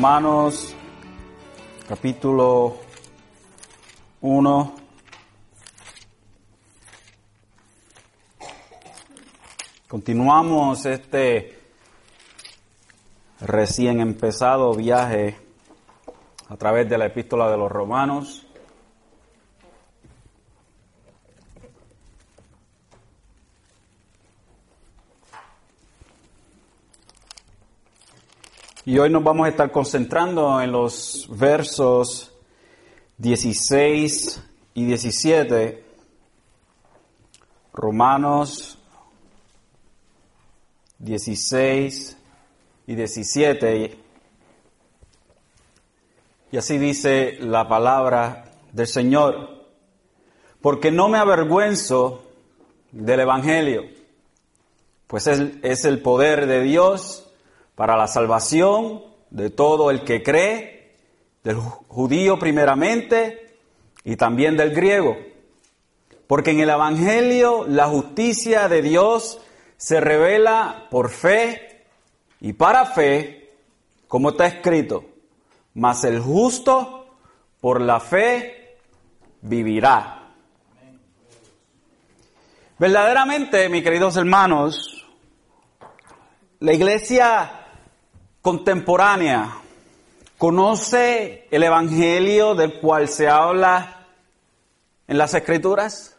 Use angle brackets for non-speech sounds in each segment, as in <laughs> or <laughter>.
Romanos capítulo 1. Continuamos este recién empezado viaje a través de la epístola de los romanos. Y hoy nos vamos a estar concentrando en los versos 16 y 17, Romanos 16 y 17. Y así dice la palabra del Señor, porque no me avergüenzo del Evangelio, pues es, es el poder de Dios para la salvación de todo el que cree, del judío primeramente y también del griego. Porque en el Evangelio la justicia de Dios se revela por fe y para fe, como está escrito, mas el justo por la fe vivirá. Verdaderamente, mis queridos hermanos, la iglesia contemporánea conoce el Evangelio del cual se habla en las Escrituras?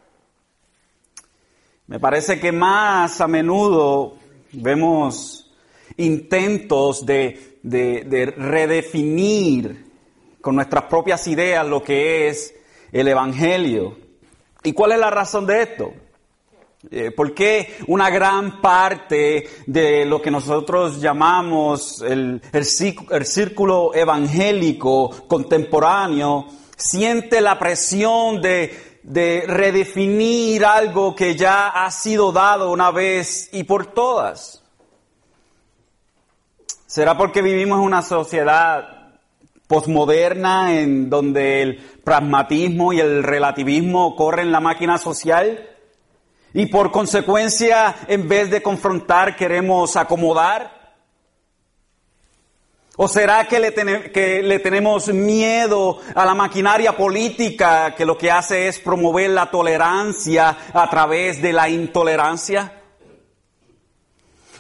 Me parece que más a menudo vemos intentos de, de, de redefinir con nuestras propias ideas lo que es el Evangelio. ¿Y cuál es la razón de esto? Eh, ¿Por qué una gran parte de lo que nosotros llamamos el, el, el, círculo evangélico contemporáneo siente la presión de, de redefinir algo que ya ha sido dado una vez y por todas? ¿Será porque vivimos en una sociedad posmoderna en donde el pragmatismo y el relativismo corren la máquina social? Y por consecuencia, en vez de confrontar, queremos acomodar. ¿O será que le, que le, tenemos miedo a la maquinaria política que lo que hace es promover la tolerancia a través de la intolerancia?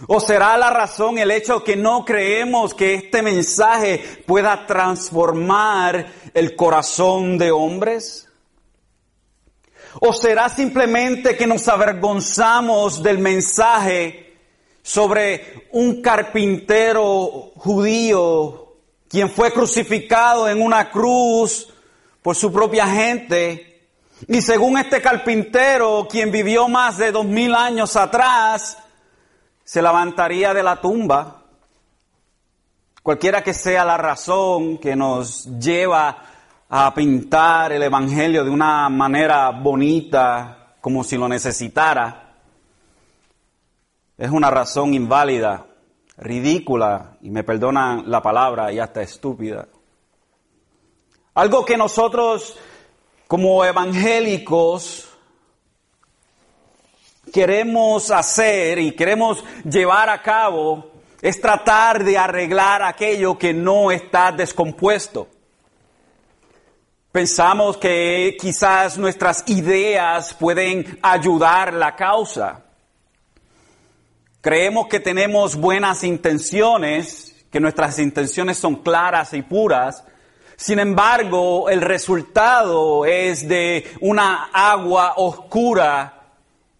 ¿O será la razón el hecho que no creemos que este mensaje pueda transformar el corazón de hombres? ¿O será simplemente que nos avergonzamos del mensaje sobre un carpintero judío quien fue crucificado en una cruz por su propia gente? Y según este carpintero, quien vivió más de dos mil años atrás, se levantaría de la tumba. Cualquiera que sea la razón que nos lleva a pintar el Evangelio de una manera bonita, como si lo necesitara, es una razón inválida, ridícula, y me perdonan la palabra, y hasta estúpida. Algo que nosotros como evangélicos queremos hacer y queremos llevar a cabo es tratar de arreglar aquello que no está descompuesto. Pensamos que quizás nuestras ideas pueden ayudar la causa. Creemos que tenemos buenas intenciones, que nuestras intenciones son claras y puras. Sin embargo, el resultado es de una agua oscura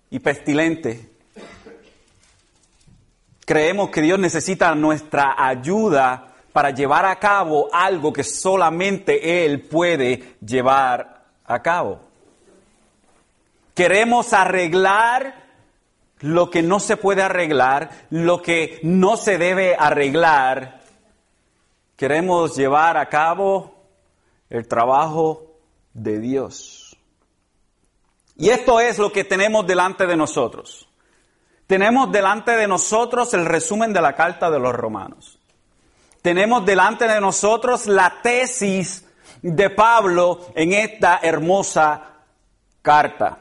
y pestilente. Creemos que Dios necesita nuestra ayuda para llevar a cabo algo que solamente Él puede llevar a cabo. Queremos arreglar lo que no se puede arreglar, lo que no se debe arreglar. Queremos llevar a cabo el trabajo de Dios. Y esto es lo que tenemos delante de nosotros. Tenemos delante de nosotros el resumen de la carta de los romanos tenemos delante de nosotros la tesis de Pablo en esta hermosa carta.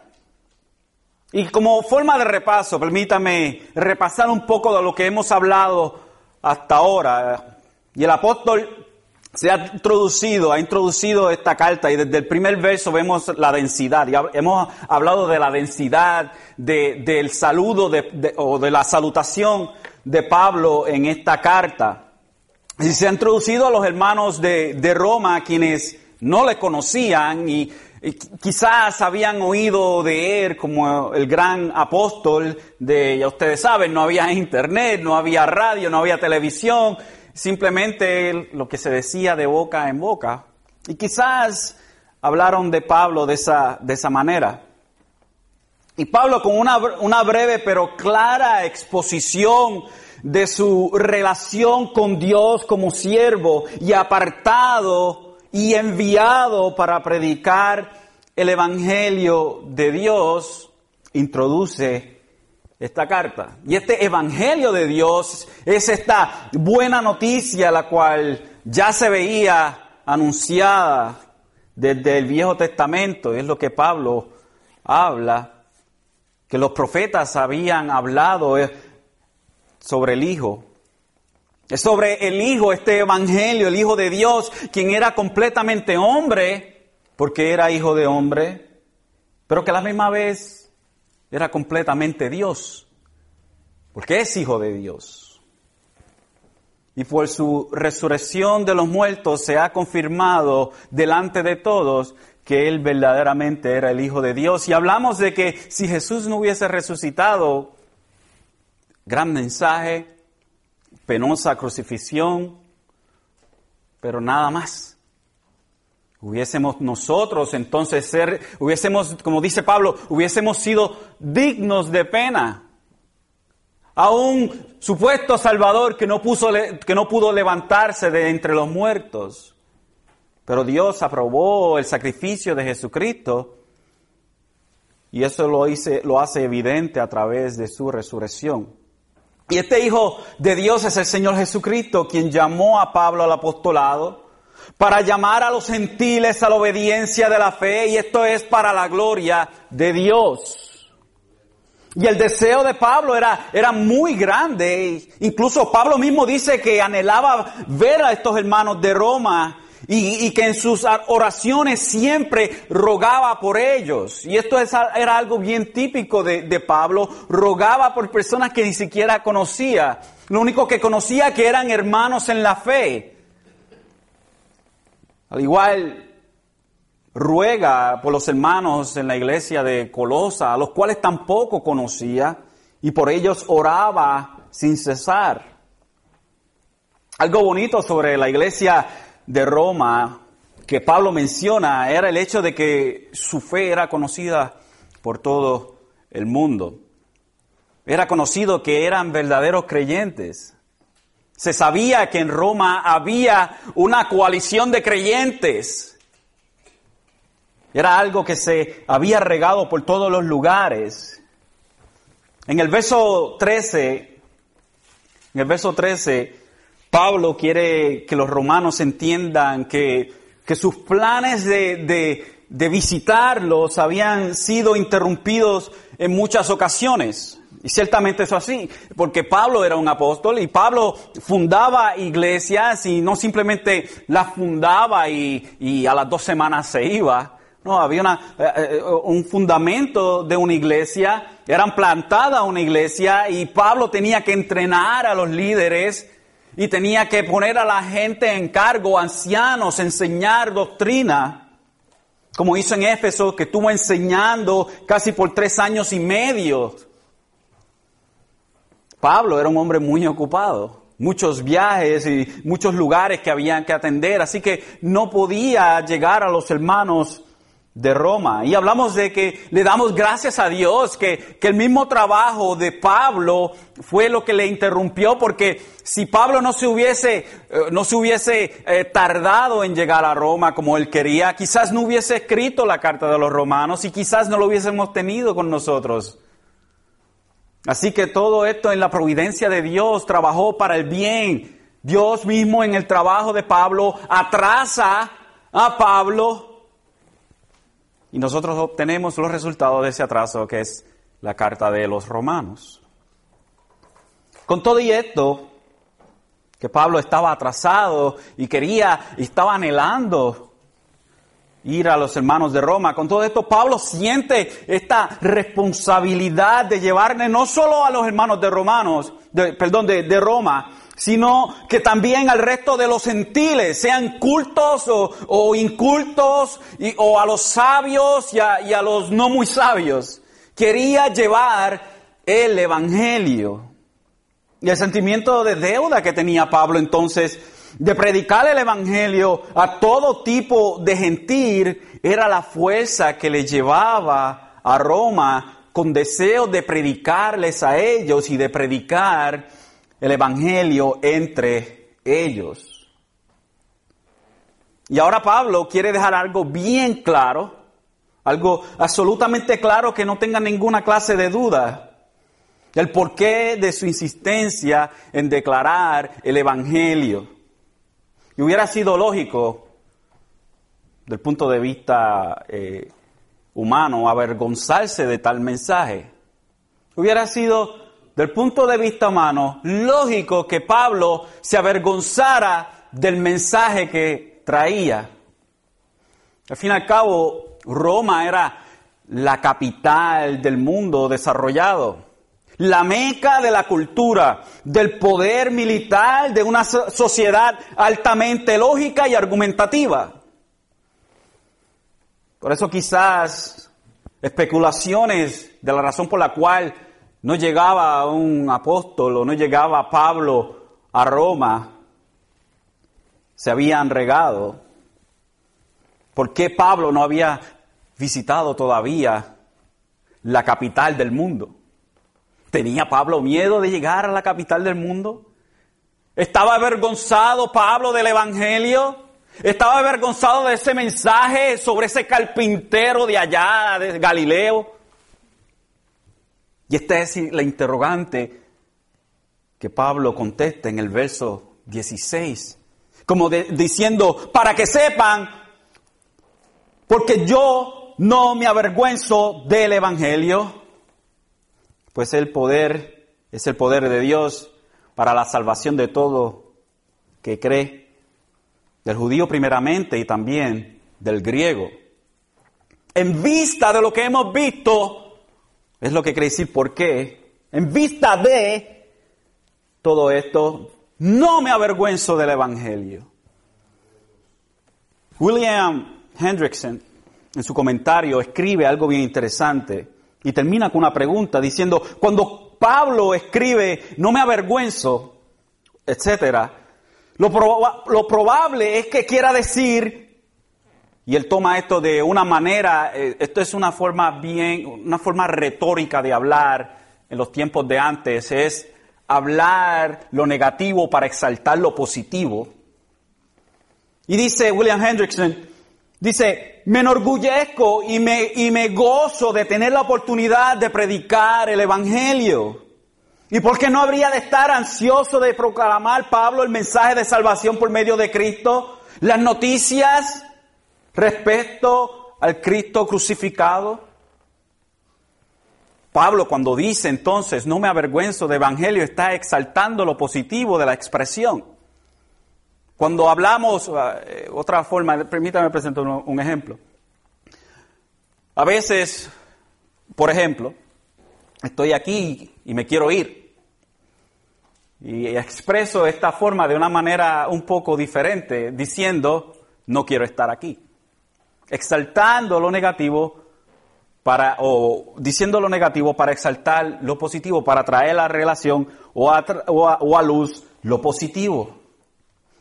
Y como forma de repaso, permítame repasar un poco de lo que hemos hablado hasta ahora. Y el apóstol se ha introducido, ha introducido esta carta y desde el primer verso vemos la densidad. Y hemos hablado de la densidad del saludo o de la salutación de Pablo en esta carta. Y se ha introducido a los hermanos de, de Roma quienes no le conocían y, quizás habían oído de él como el gran apóstol de, ya ustedes saben, no había internet, no había radio, no había televisión, simplemente lo que se decía de boca en boca. Y quizás hablaron de Pablo de esa, de esa manera. Y Pablo con una, una breve pero clara exposición de su relación con Dios como siervo y apartado y enviado para predicar el Evangelio de Dios, introduce esta carta. Y este Evangelio de Dios es esta buena noticia la cual ya se veía anunciada desde el Viejo Testamento, es lo que Pablo habla, que los profetas habían hablado sobre el Hijo. Es sobre el Hijo, este Evangelio, el Hijo de Dios, quien era completamente hombre, porque era hijo de hombre, pero que a la misma vez era completamente Dios, porque es hijo de Dios. Y por su resurrección de los muertos se ha confirmado delante de todos que Él verdaderamente era el Hijo de Dios. Y hablamos de que si Jesús no hubiese resucitado, Gran mensaje, penosa crucifixión, pero nada más. Hubiésemos nosotros entonces ser, hubiésemos, como dice Pablo, hubiésemos sido dignos de pena. A un supuesto Salvador que no, puso, que no pudo levantarse de entre los muertos. Pero Dios aprobó el sacrificio de Jesucristo y eso lo, hice, lo hace evidente a través de su resurrección. Y este Hijo de Dios es el Señor Jesucristo, quien llamó a Pablo al apostolado para llamar a los gentiles a la obediencia de la fe, y esto es para la gloria de Dios. Y el deseo de Pablo era, era muy grande. Incluso Pablo mismo dice que anhelaba ver a estos hermanos de Roma y, que en sus oraciones siempre rogaba por ellos. Y esto era algo bien típico de, Pablo, rogaba por personas que ni siquiera conocía. Lo único que conocía que eran hermanos en la fe. Al igual, ruega por los hermanos en la iglesia de Colosa, a los cuales tampoco conocía, y por ellos oraba sin cesar. Algo bonito sobre la iglesia de Roma que Pablo menciona era el hecho de que su fe era conocida por todo el mundo. Era conocido que eran verdaderos creyentes. Se sabía que en Roma había una coalición de creyentes. Era algo que se había regado por todos los lugares. En el verso 13, en el verso 13, Pablo quiere que los romanos entiendan que, sus planes de, de, visitarlos habían sido interrumpidos en muchas ocasiones. Y ciertamente eso así, porque Pablo era un apóstol y Pablo fundaba iglesias y no simplemente las fundaba y, y a las dos semanas se iba. No, había una, eh, eh, un fundamento de una iglesia, eran plantada una iglesia y Pablo tenía que entrenar a los líderes y tenía que poner a la gente en cargo, ancianos, enseñar doctrina, como hizo en Éfeso, que estuvo enseñando casi por tres años y medio. Pablo era un hombre muy ocupado, muchos viajes y muchos lugares que habían que atender, así que no podía llegar a los hermanos de Roma. Y hablamos de que le damos gracias a Dios que, que, el mismo trabajo de Pablo fue lo que le interrumpió, porque si Pablo no se hubiese, eh, no se hubiese eh, tardado en llegar a Roma como él quería, quizás no hubiese escrito la carta de los romanos y quizás no lo hubiésemos tenido con nosotros. Así que todo esto en la providencia de Dios trabajó para el bien. Dios mismo en el trabajo de Pablo atrasa a Pablo y nosotros obtenemos los resultados de ese atraso que es la carta de los romanos. Con todo y esto, que Pablo estaba atrasado y quería, y estaba anhelando ir a los hermanos de Roma. Con todo esto, Pablo siente esta responsabilidad de llevarle no solo a los hermanos de Romanos, perdón, de, de, Roma, sino que también al resto de los gentiles, sean cultos o, incultos, y, o a los sabios y a, y a los no muy sabios. Quería llevar el Evangelio. Y el sentimiento de deuda que tenía Pablo entonces de predicar el Evangelio a todo tipo de gentil era la fuerza que le llevaba a Roma con deseo de predicarles a ellos y de predicar el Evangelio entre ellos. Y ahora Pablo quiere dejar algo bien claro, algo absolutamente claro que no tenga ninguna clase de duda. El porqué de su insistencia en declarar el Evangelio. Y hubiera sido lógico, del punto de vista eh, humano, avergonzarse de tal mensaje. Hubiera sido, del punto de vista humano, lógico que Pablo se avergonzara del mensaje que traía. Al fin y al cabo, Roma era la capital del mundo desarrollado la meca de la cultura, del poder militar de una sociedad altamente lógica y argumentativa. Por eso quizás especulaciones de la razón por la cual no llegaba un apóstol o no llegaba Pablo a Roma se habían regado. ¿Por qué Pablo no había visitado todavía la capital del mundo? ¿Tenía Pablo miedo de llegar a la capital del mundo? ¿Estaba avergonzado Pablo del Evangelio? ¿Estaba avergonzado de ese mensaje sobre ese carpintero de allá, de Galileo? Y esta es la interrogante que Pablo contesta en el verso 16, como diciendo, para que sepan, porque yo no me avergüenzo del Evangelio pues el poder es el poder de Dios para la salvación de todo que cree, del judío primeramente y también del griego. En vista de lo que hemos visto, es lo que quiere decir por qué, en vista de todo esto, no me avergüenzo del Evangelio. William Hendrickson, en su comentario, escribe algo bien interesante. Y termina con una pregunta diciendo, cuando Pablo escribe, no me avergüenzo, etcétera, lo, lo probable es que quiera decir, y él toma esto de una manera, eh, esto es una forma bien, una forma retórica de hablar en los tiempos de antes, es hablar lo negativo para exaltar lo positivo. Y dice William Hendrickson, Dice, me enorgullezco y me, y me gozo de tener la oportunidad de predicar el Evangelio. ¿Y por qué no habría de estar ansioso de proclamar Pablo el mensaje de salvación por medio de Cristo? Las noticias respecto al Cristo crucificado. Pablo cuando dice entonces, no me avergüenzo de Evangelio, está exaltando lo positivo de la expresión. Cuando hablamos, eh, otra forma, permítame presentar un, ejemplo. A veces, por ejemplo, estoy aquí y me quiero ir. Y expreso esta forma de una manera un poco diferente, diciendo, no quiero estar aquí. Exaltando lo negativo para, o diciendo lo negativo para exaltar lo positivo, para traer la relación o o a luz lo positivo.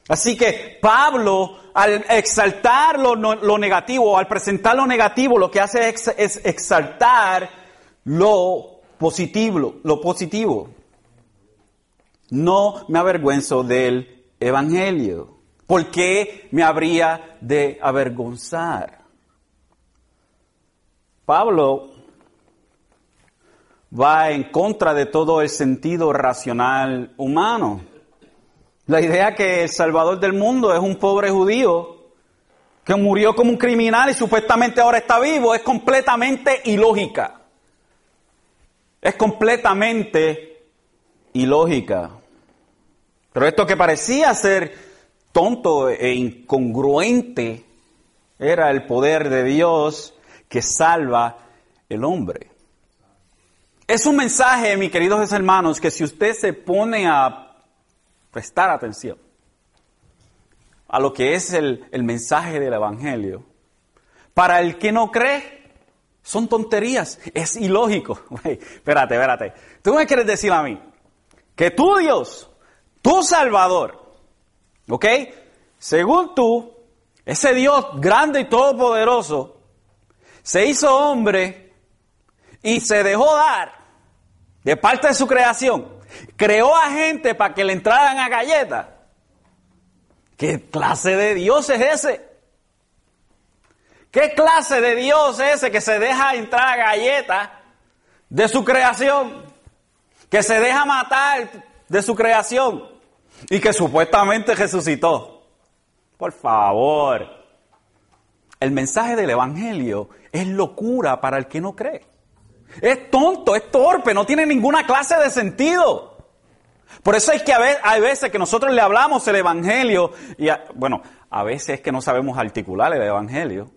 Así que Pablo, al exaltar lo, negativo, al presentar lo negativo, lo que hace es, exaltar lo positivo, lo positivo. No me avergüenzo del Evangelio. ¿Por qué me habría de avergonzar? Pablo va en contra de todo el sentido racional humano. La idea que el Salvador del mundo es un pobre judío que murió como un criminal y supuestamente ahora está vivo es completamente ilógica. Es completamente ilógica. Pero esto que parecía ser tonto e incongruente era el poder de Dios que salva el hombre. Es un mensaje, mis queridos hermanos, que si usted se pone a prestar atención a lo que es el, el mensaje del Evangelio, para el que no cree, son tonterías, es ilógico. <laughs> espérate, espérate. Tú me quieres decir a mí que tú, Dios, tu Salvador, ¿ok? Según tú, ese Dios grande y todopoderoso, se hizo hombre y se dejó dar de parte de su creación. Creó a gente para que le entraran a galletas. ¿Qué clase de Dios es ese? ¿Qué clase de Dios es ese que se deja entrar a galletas de su creación? Que se deja matar de su creación y que supuestamente resucitó. Por favor. El mensaje del Evangelio es locura para el que no cree. Es tonto, es torpe, no tiene ninguna clase de sentido. Por eso es que hay veces que nosotros le hablamos el Evangelio y, bueno, a veces es que no sabemos articular el Evangelio.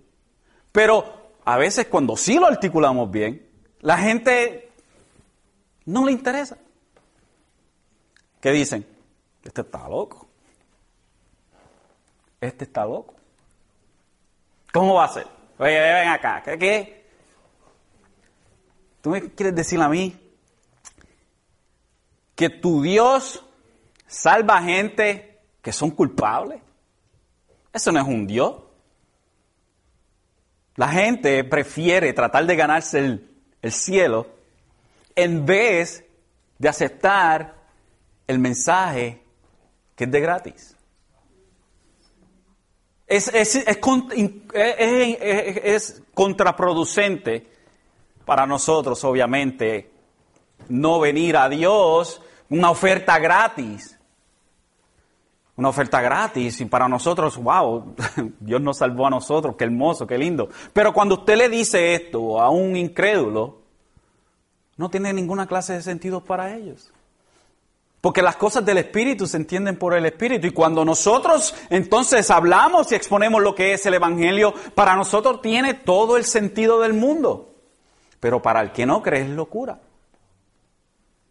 Pero a veces cuando sí lo articulamos bien, la gente no le interesa. ¿Qué dicen? Este está loco. Este está loco. ¿Cómo va a ser? Oye, ven acá. ¿Qué? ¿Tú me quieres decir a mí que tu Dios salva gente que son culpables? Eso no es un Dios. La gente prefiere tratar de ganarse el, cielo en vez de aceptar el mensaje que es de gratis. Es, es, contraproducente para nosotros, obviamente, no venir a Dios una oferta gratis una oferta gratis y para nosotros, wow, <laughs> Dios nos salvó a nosotros, qué hermoso, qué lindo. Pero cuando usted le dice esto a un incrédulo, no tiene ninguna clase de sentido para ellos. Porque las cosas del Espíritu se entienden por el Espíritu. Y cuando nosotros entonces hablamos y exponemos lo que es el Evangelio, para nosotros tiene todo el sentido del mundo. Pero para el que no cree es locura.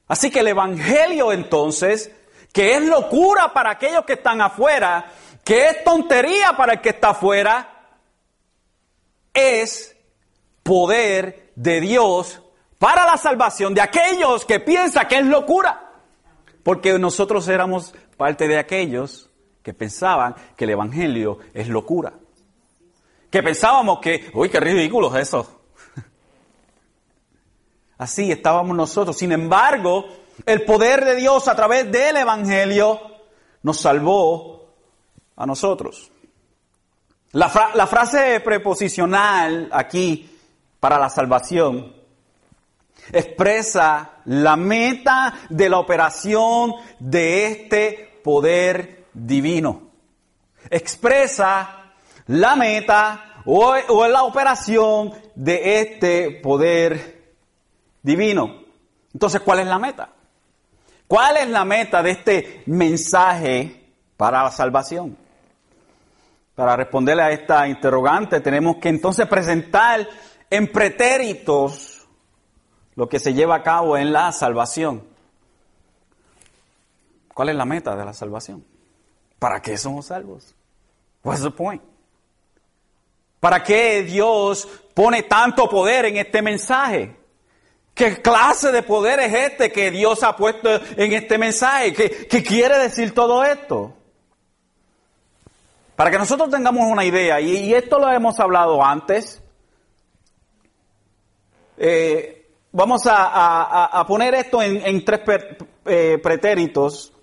Así que el Evangelio entonces que es locura para aquellos que están afuera, que es tontería para el que está afuera, es poder de Dios para la salvación de aquellos que piensan que es locura. Porque nosotros éramos parte de aquellos que pensaban que el Evangelio es locura. Que pensábamos que, uy, qué ridículo es eso. <laughs> Así estábamos nosotros. Sin embargo, el poder de Dios a través del Evangelio nos salvó a nosotros. La, frase preposicional aquí para la salvación expresa la meta de la operación de este poder divino. Expresa la meta o, o la operación de este poder divino. Entonces, ¿cuál es la meta? ¿Cuál es la meta de este mensaje para la salvación? Para responderle a esta interrogante tenemos que entonces presentar en pretéritos lo que se lleva a cabo en la salvación. ¿Cuál es la meta de la salvación? ¿Para qué somos salvos? What's the point? ¿Para qué Dios pone tanto poder en este mensaje? ¿Qué clase de poder es este que Dios ha puesto en este mensaje? ¿Qué, quiere decir todo esto? Para que nosotros tengamos una idea, y, esto lo hemos hablado antes, eh, vamos a, poner esto en, tres eh, pretéritos.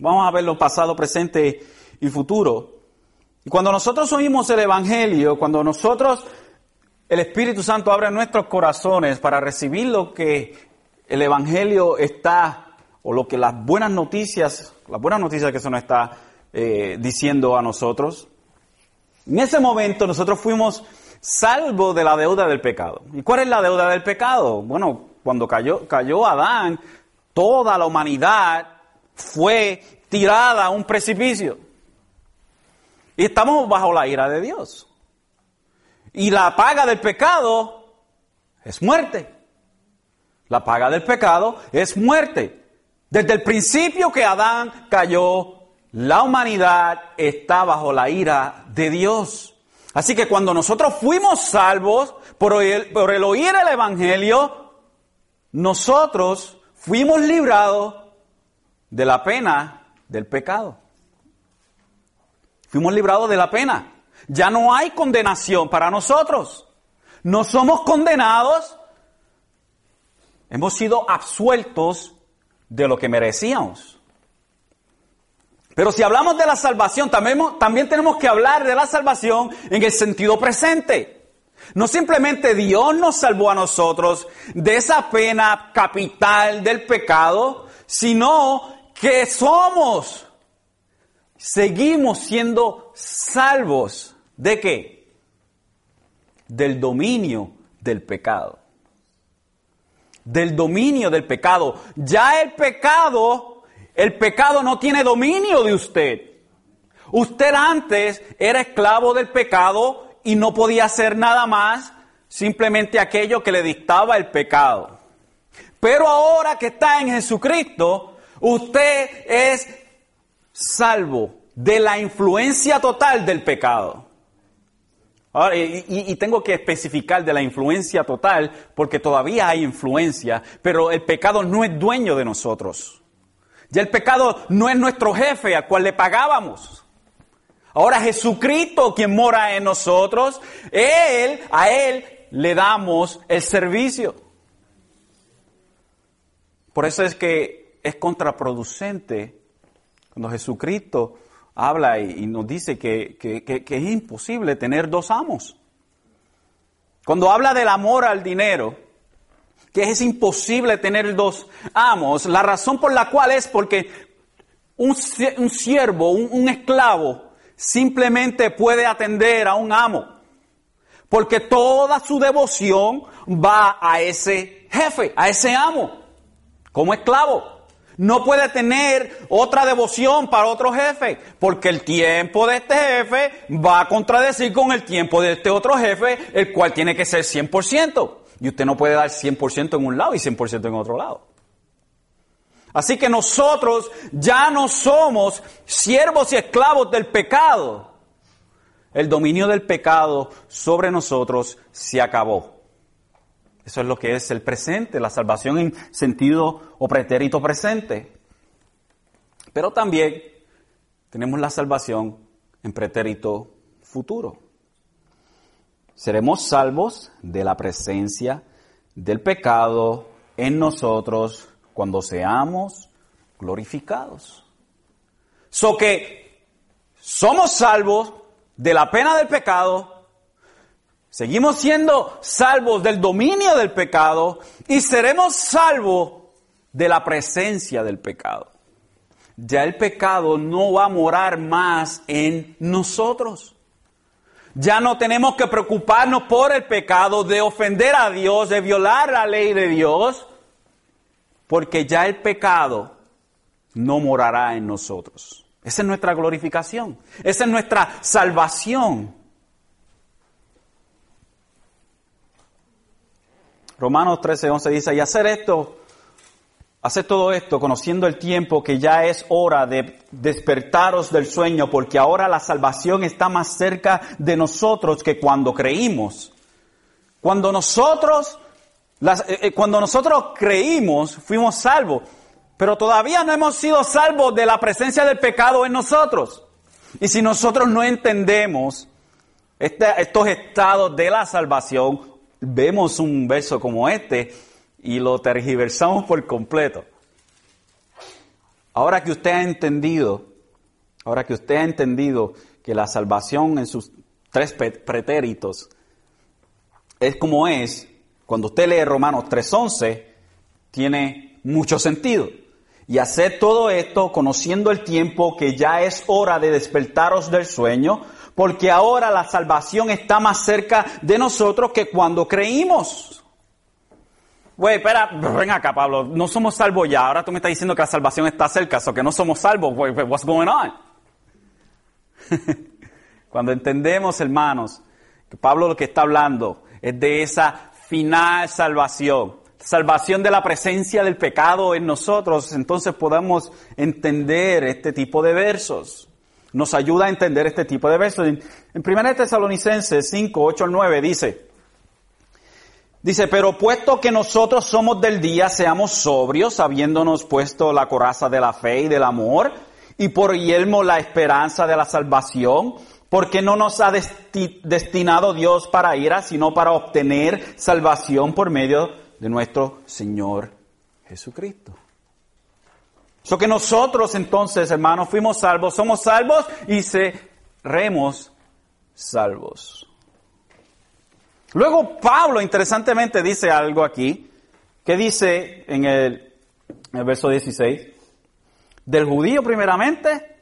Vamos a verlo pasado, presente y futuro. Y cuando nosotros oímos el Evangelio, cuando nosotros el Espíritu Santo abre nuestros corazones para recibir lo que el Evangelio está, o lo que las buenas noticias, las buenas noticias que se nos está eh, diciendo a nosotros. En ese momento nosotros fuimos salvos de la deuda del pecado. ¿Y cuál es la deuda del pecado? Bueno, cuando cayó, cayó Adán, toda la humanidad fue tirada a un precipicio. Y estamos bajo la ira de Dios. Y la paga del pecado es muerte. La paga del pecado es muerte. Desde el principio que Adán cayó, la humanidad está bajo la ira de Dios. Así que cuando nosotros fuimos salvos por el, por el oír el Evangelio, nosotros fuimos librados de la pena del pecado. Fuimos librados de la pena. Ya no hay condenación para nosotros. No somos condenados. Hemos sido absueltos de lo que merecíamos. Pero si hablamos de la salvación, también, tenemos que hablar de la salvación en el sentido presente. No simplemente Dios nos salvó a nosotros de esa pena capital del pecado, sino que somos, seguimos siendo salvos. ¿De qué? Del dominio del pecado. Del dominio del pecado. Ya el pecado, el pecado no tiene dominio de usted. Usted antes era esclavo del pecado y no podía hacer nada más, simplemente aquello que le dictaba el pecado. Pero ahora que está en Jesucristo, usted es salvo de la influencia total del pecado. y, tengo que especificar de la influencia total porque todavía hay influencia, pero el pecado no es dueño de nosotros. Ya el pecado no es nuestro jefe al cual le pagábamos. Ahora Jesucristo quien mora en nosotros, Él, a Él le damos el servicio. Por eso es que es contraproducente cuando Jesucristo habla y, nos dice que, que es imposible tener dos amos. Cuando habla del amor al dinero, que es imposible tener dos amos, la razón por la cual es porque un, siervo, un esclavo, simplemente puede atender a un amo, porque toda su devoción va a ese jefe, a ese amo, como esclavo. No puede tener otra devoción para otro jefe, porque el tiempo de este jefe va a contradecir con el tiempo de este otro jefe, el cual tiene que ser 100%. Y usted no puede dar 100% en un lado y 100% en otro lado. Así que nosotros ya no somos siervos y esclavos del pecado. El dominio del pecado sobre nosotros se acabó. Eso es lo que es el presente, la salvación en sentido o pretérito presente. Pero también tenemos la salvación en pretérito futuro. Seremos salvos de la presencia del pecado en nosotros cuando seamos glorificados. So que somos salvos de la pena del pecado, seguimos siendo salvos del dominio del pecado y seremos salvos de la presencia del pecado. Ya el pecado no va a morar más en nosotros. Ya no tenemos que preocuparnos por el pecado de ofender a Dios, de violar la ley de Dios, porque ya el pecado no morará en nosotros. Esa es nuestra glorificación, esa es nuestra salvación. Romanos 13, 11 dice, y hacer esto, hacer todo esto conociendo el tiempo que ya es hora de despertaros del sueño, porque ahora la salvación está más cerca de nosotros que cuando creímos. Cuando nosotros eh, eh, cuando nosotros creímos, fuimos salvos, pero todavía no hemos sido salvos de la presencia del pecado en nosotros. Y si nosotros no entendemos estos estados de la salvación, vemos un verso como este y lo tergiversamos por completo. Ahora que usted ha entendido, ahora que usted ha entendido que la salvación en sus tres pretéritos es como es, cuando usted lee Romanos 3.11, tiene mucho sentido. Y hacer todo esto conociendo el tiempo que ya es hora de despertaros del sueño, porque ahora la salvación está más cerca de nosotros que cuando creímos. Güey, espera, ven acá, Pablo. No somos salvos ya. Ahora tú me estás diciendo que la salvación está cerca, o que no somos salvos. what's going on? <laughs> Cuando entendemos, hermanos, que Pablo lo que está hablando es de esa final salvación, salvación de la presencia del pecado en nosotros, entonces podemos entender este tipo de versos. Nos ayuda a entender este tipo de versos. En 1 Tesalonicenses 5, 8 al 9 dice, Dice, pero puesto que nosotros somos del día, seamos sobrios, habiéndonos puesto la coraza de la fe y del amor, y por yelmo la esperanza de la salvación, porque no nos ha destinado Dios para ira, sino para obtener salvación por medio de nuestro Señor Jesucristo. Eso que nosotros entonces, hermanos, fuimos salvos, somos salvos y seremos salvos. Luego Pablo, interesantemente, dice algo aquí, que dice en el, verso 16, del judío primeramente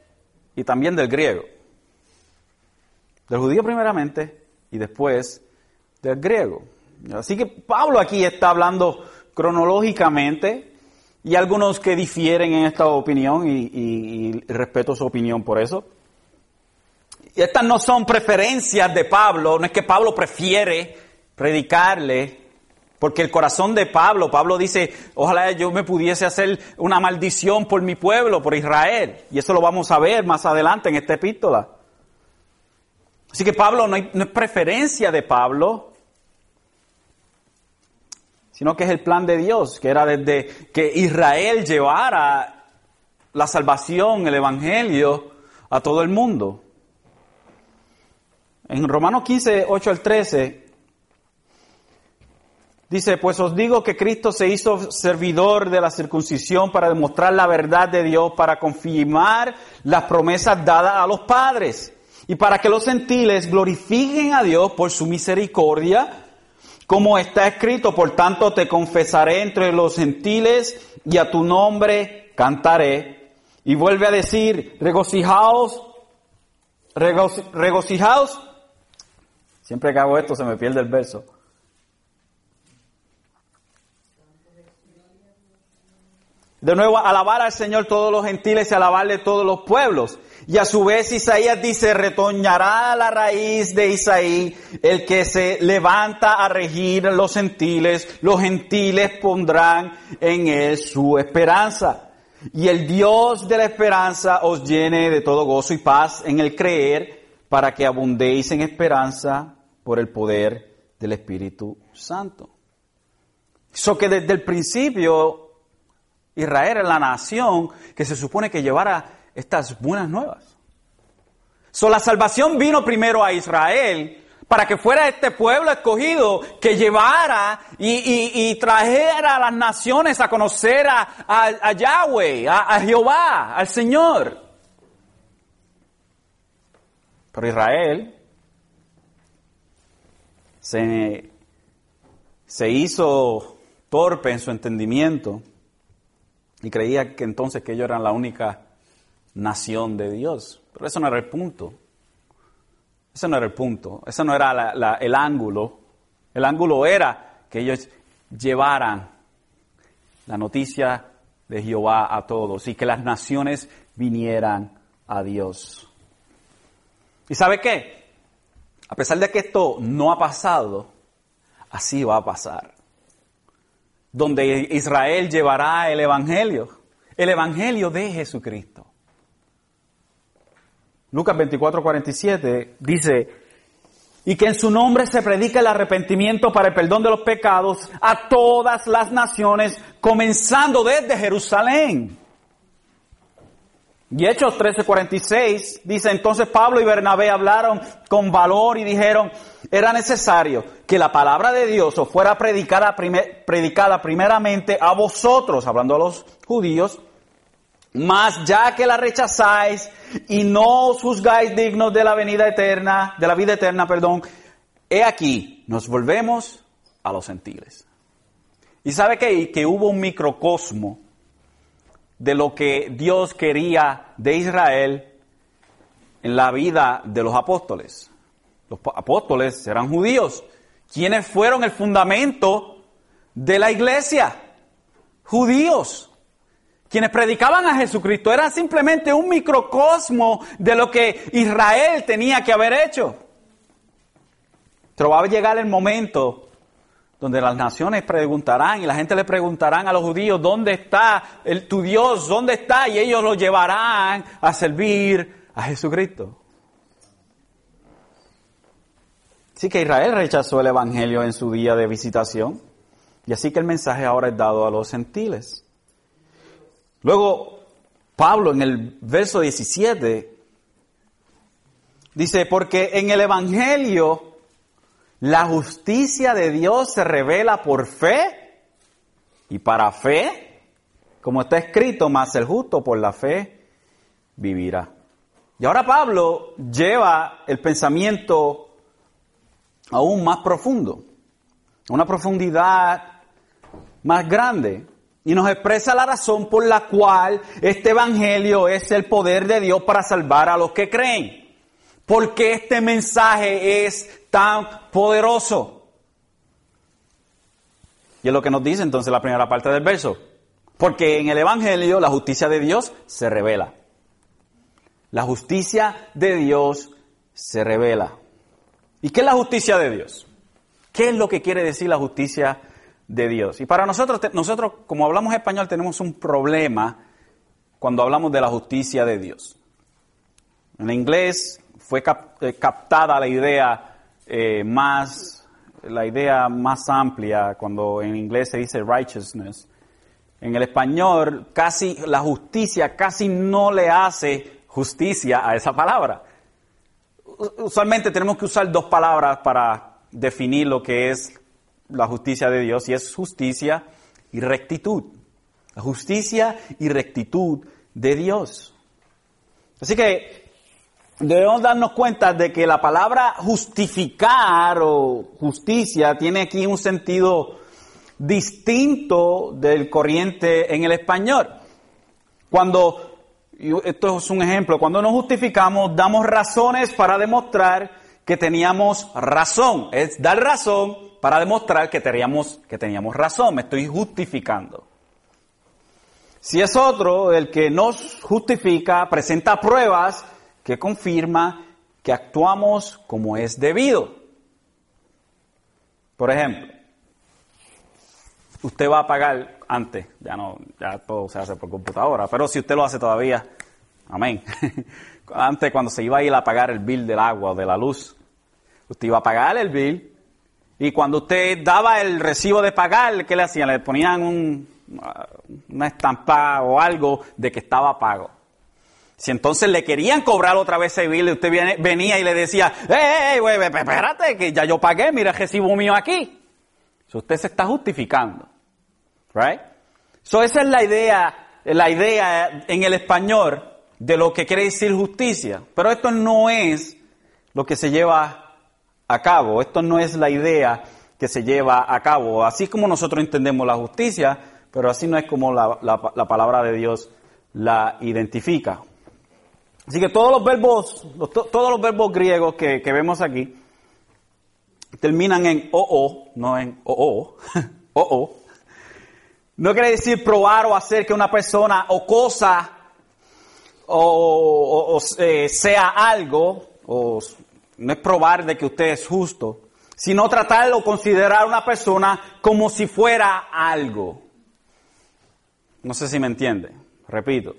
y también del griego. Del judío primeramente y después del griego. Así que Pablo aquí está hablando cronológicamente y algunos que difieren en esta opinión y, y respeto su opinión por eso. Estas no son preferencias de Pablo, no es que Pablo prefiere predicarle, porque el corazón de Pablo, Pablo dice, ojalá yo me pudiese hacer una maldición por mi pueblo, por Israel. Y eso lo vamos a ver más adelante en esta epístola. Así que Pablo no, no es preferencia de Pablo, sino que es el plan de Dios, que era desde que Israel llevara la salvación, el Evangelio a todo el mundo. En Romanos 15, 8 al 13, dice, pues os digo que Cristo se hizo servidor de la circuncisión para demostrar la verdad de Dios, para confirmar las promesas dadas a los padres y para que los gentiles glorifiquen a Dios por su misericordia, como está escrito, por tanto te confesaré entre los gentiles y a tu nombre cantaré. Y vuelve a decir, regocijaos, regocijaos Siempre que hago esto se me pierde el verso. De nuevo, alabar al Señor todos los gentiles y alabarle todos los pueblos. Y a su vez Isaías dice, retoñará la raíz de Isaí, el que se levanta a regir los gentiles, los gentiles pondrán en él su esperanza. Y el Dios de la esperanza os llene de todo gozo y paz en el creer, para que abundéis en esperanza por el poder del Espíritu Santo. Eso que desde el principio Israel era la nación que se supone que llevara estas buenas nuevas. So, la salvación vino primero a Israel para que fuera este pueblo escogido que llevara y, trajera a las naciones a conocer a, Yahweh, a Jehová, al Señor. Pero Israel se, se hizo torpe en su entendimiento y creía que entonces que ellos eran la única nación de Dios. Pero eso no era el punto. Ese no era el punto. Ese no era el ángulo. El ángulo era que ellos llevaran la noticia de Jehová a todos y que las naciones vinieran a Dios. ¿Y sabe qué? A pesar de que esto no ha pasado, así va a pasar. Donde Israel llevará el Evangelio, el Evangelio de Jesucristo. Lucas 24, 47 dice, y que en su nombre se predica el arrepentimiento para el perdón de los pecados a todas las naciones, comenzando desde Jerusalén. Y Hechos 13:46 dice, entonces Pablo y Bernabé hablaron con valor y dijeron, era necesario que la palabra de Dios os fuera predicada, predicada primeramente a vosotros, hablando a los judíos, mas ya que la rechazáis y no os juzgáis dignos de la venida eterna, de la vida eterna, perdón, he aquí, nos volvemos a los gentiles. Y sabe que, que hubo un microcosmo de lo que Dios quería de Israel en la vida de los apóstoles. Los apóstoles eran judíos, quienes fueron el fundamento de la iglesia, judíos. Quienes predicaban a Jesucristo eran simplemente un microcosmo de lo que Israel tenía que haber hecho. Pero va a llegar el momento donde las naciones preguntarán y la gente le preguntarán a los judíos, ¿dónde está el, tu Dios? ¿Dónde está? Y ellos lo llevarán a servir a Jesucristo. Así que Israel rechazó el Evangelio en su día de visitación y así que el mensaje ahora es dado a los gentiles. Luego, Pablo en el verso 17 dice, porque en el Evangelio la justicia de Dios se revela por fe y para fe, como está escrito, más el justo por la fe vivirá. Y ahora Pablo lleva el pensamiento aún más profundo, una profundidad más grande, y nos expresa la razón por la cual este Evangelio es el poder de Dios para salvar a los que creen. Porque este mensaje es tan poderoso? Y es lo que nos dice entonces la primera parte del verso. Porque en el Evangelio la justicia de Dios se revela. La justicia de Dios se revela. ¿Y qué es la justicia de Dios? ¿Qué es lo que quiere decir la justicia de Dios? Y para nosotros, nosotros como hablamos español, tenemos un problema cuando hablamos de la justicia de Dios. En inglés fue eh, captada la idea eh, más, la idea más amplia cuando en inglés se dice righteousness. En el español, casi la justicia casi no le hace justicia a esa palabra. Usualmente tenemos que usar dos palabras para definir lo que es la justicia de Dios y es justicia y rectitud. Justicia y rectitud de Dios. Así que debemos darnos cuenta de que la palabra justificar o justicia tiene aquí un sentido distinto del corriente en el español. Cuando, esto es un ejemplo, cuando nos justificamos damos razones para demostrar que teníamos razón. Es dar razón para demostrar que teníamos, que teníamos razón. Me estoy justificando. Si es otro el que nos justifica, presenta pruebas, que confirma que actuamos como es debido. Por ejemplo, usted va a pagar antes, ya no, ya todo se hace por computadora, pero si usted lo hace todavía, amén. <laughs> antes cuando se iba a ir a pagar el bill del agua o de la luz, usted iba a pagar el bill y cuando usted daba el recibo de pagar, ¿qué le hacían? Le ponían un, una estampa o algo de que estaba pago. Si entonces le querían cobrar otra vez ese bill, usted venía y le decía, ¡eh, güey, espérate, que ya yo pagué, mira el recibo mío aquí! Usted se está justificando. Right? So, esa es la idea, la idea en el español de lo que quiere decir justicia. Pero esto no es lo que se lleva a cabo. Esto no es la idea que se lleva a cabo. Así como nosotros entendemos la justicia, pero así no es como la palabra de Dios la identifica. Así que todos los verbos, todos los verbos griegos que, vemos aquí terminan en o, no en o, <laughs> o. No quiere decir probar o hacer que una persona o cosa o, eh, sea algo, o no es probar de que usted es justo, sino tratar o considerar a una persona como si fuera algo. No sé si me entiende. Repito.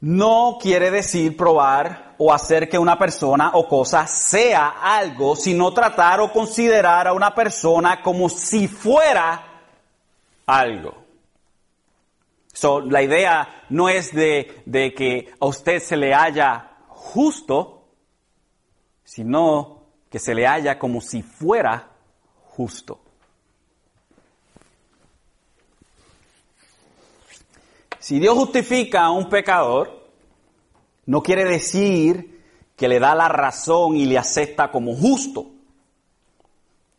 No quiere decir probar o hacer que una persona o cosa sea algo, sino tratar o considerar a una persona como si fuera algo. So, la idea no es de, de que a usted se le haya justo, sino que se le haya como si fuera justo. Si Dios justifica a un pecador, no quiere decir que le da la razón y le acepta como justo.